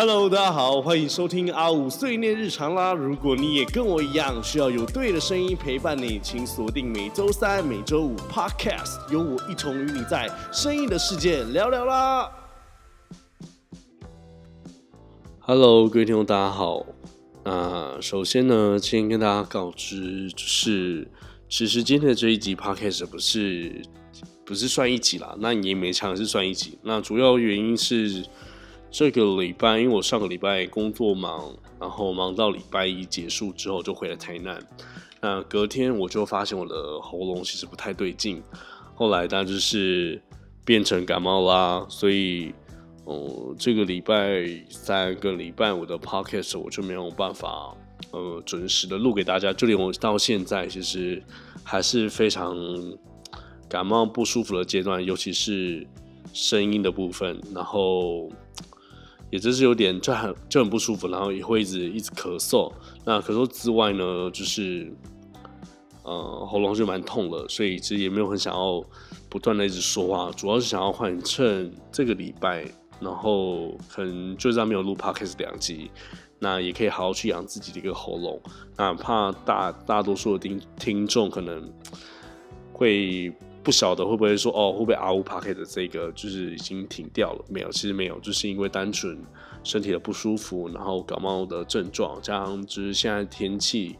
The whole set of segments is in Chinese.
Hello，大家好，欢迎收听阿五碎念日常啦。如果你也跟我一样需要有对的声音陪伴你，请锁定每周三、每周五 Podcast，由我一同与你在声音的世界聊聊啦。Hello，各位听众，大家好。那首先呢，先跟大家告知，就是其实今天的这一集 Podcast 不是不是算一集啦，那也勉强是算一集。那主要原因是。这个礼拜，因为我上个礼拜工作忙，然后忙到礼拜一结束之后就回了台南。那隔天我就发现我的喉咙其实不太对劲，后来当然就是变成感冒啦。所以，哦，这个礼拜三跟礼拜五的 podcast 我就没有办法呃准时的录给大家。就连我到现在其实还是非常感冒不舒服的阶段，尤其是声音的部分，然后。也真是有点就很就很不舒服，然后也会一直一直咳嗽。那咳嗽之外呢，就是呃喉咙就蛮痛了，所以其实也没有很想要不断的一直说话，主要是想要换趁这个礼拜，然后可能就这样没有录 podcast 两集，那也可以好好去养自己的一个喉咙。那怕大大多数的听听众可能会。不晓得会不会说哦，会不会阿乌帕克的这个就是已经停掉了？没有，其实没有，就是因为单纯身体的不舒服，然后感冒的症状，加上就是现在天气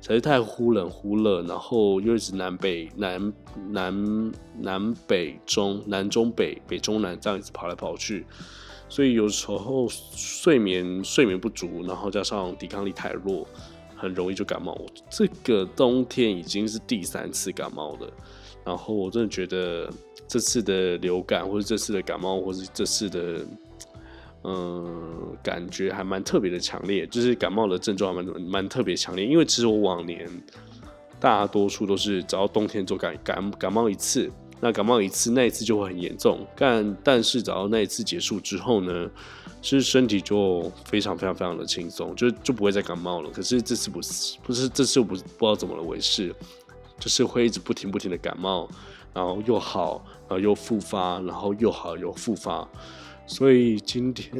实在太忽冷忽热，然后又一直南北南南南北中南中北北中南这样子跑来跑去，所以有时候睡眠睡眠不足，然后加上抵抗力太弱，很容易就感冒。我这个冬天已经是第三次感冒了。然后我真的觉得这次的流感，或者这次的感冒，或者这次的，嗯，感觉还蛮特别的强烈，就是感冒的症状蛮蛮特别强烈。因为其实我往年大多数都是只要冬天就感感感冒一次，那感冒一次那一次就会很严重。但但是只要那一次结束之后呢，其实身体就非常非常非常的轻松，就就不会再感冒了。可是这次不是不是这次不不知道怎么了回事。就是会一直不停不停的感冒，然后又好，然后又复发，然后又好又复发，所以今天，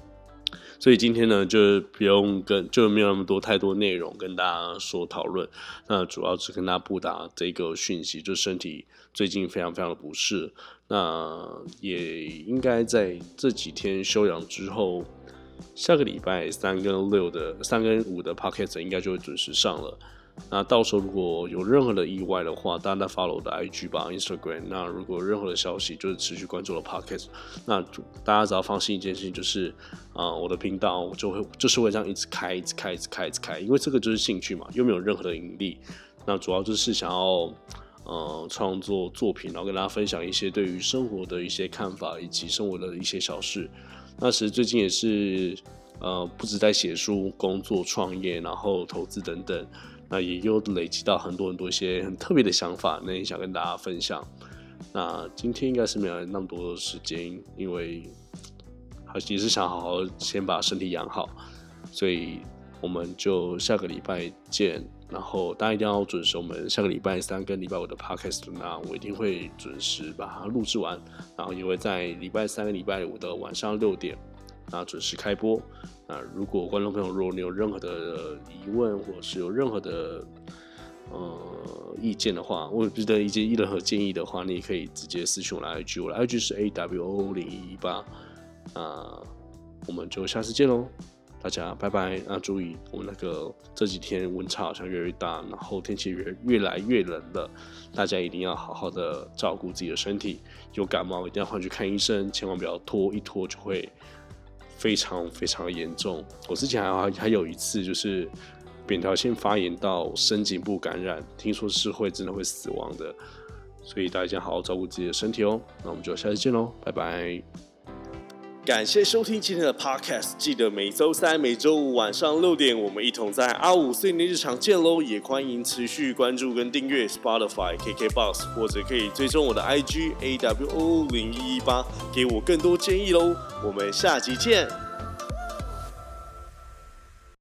所以今天呢，就不用跟，就没有那么多太多内容跟大家说讨论。那主要是跟大家布达这个讯息，就身体最近非常非常的不适。那也应该在这几天休养之后，下个礼拜三跟六的三跟五的 p o c k e t 应该就会准时上了。那到时候如果有任何的意外的话，大家再 follow 我的 IG 吧，Instagram。那如果任何的消息，就是持续关注了 Podcast。那大家只要放心一件事情，就是啊，我的频道就会就是会这样一直开，一直开，一直开，一直开，因为这个就是兴趣嘛，又没有任何的盈利。那主要就是想要呃创作作品，然后跟大家分享一些对于生活的一些看法，以及生活的一些小事。那其实最近也是呃不止在写书、工作、创业，然后投资等等。那也又累积到很多很多一些很特别的想法，那也想跟大家分享。那今天应该是没有那么多时间，因为还也是想好好先把身体养好，所以我们就下个礼拜见。然后大家一定要准时，我们下个礼拜三跟礼拜五的 podcast，那我一定会准时把它录制完，然后也会在礼拜三跟礼拜五的晚上六点。那准时开播。那如果观众朋友，如果你有任何的疑问，或者是有任何的呃意见的话，或者得一些任何建议的话，你也可以直接私信我的 IG，我的 IG 是 A W O 零一八。啊我们就下次见喽，大家拜拜。那注意，我那个这几天温差好像越来越大，然后天气越越来越冷了，大家一定要好好的照顾自己的身体。有感冒一定要快去看医生，千万不要拖，一拖就会。非常非常严重，我之前还还有一次就是扁桃腺发炎到深颈部感染，听说是会真的会死亡的，所以大家好好照顾自己的身体哦。那我们就下次见喽，拜拜。感谢收听今天的 Podcast，记得每周三、每周五晚上六点，我们一同在阿五碎念日常见喽。也欢迎持续关注跟订阅 Spotify、KKBox，或者可以追踪我的 IG AWO 零一一八，给我更多建议喽。我们下集见。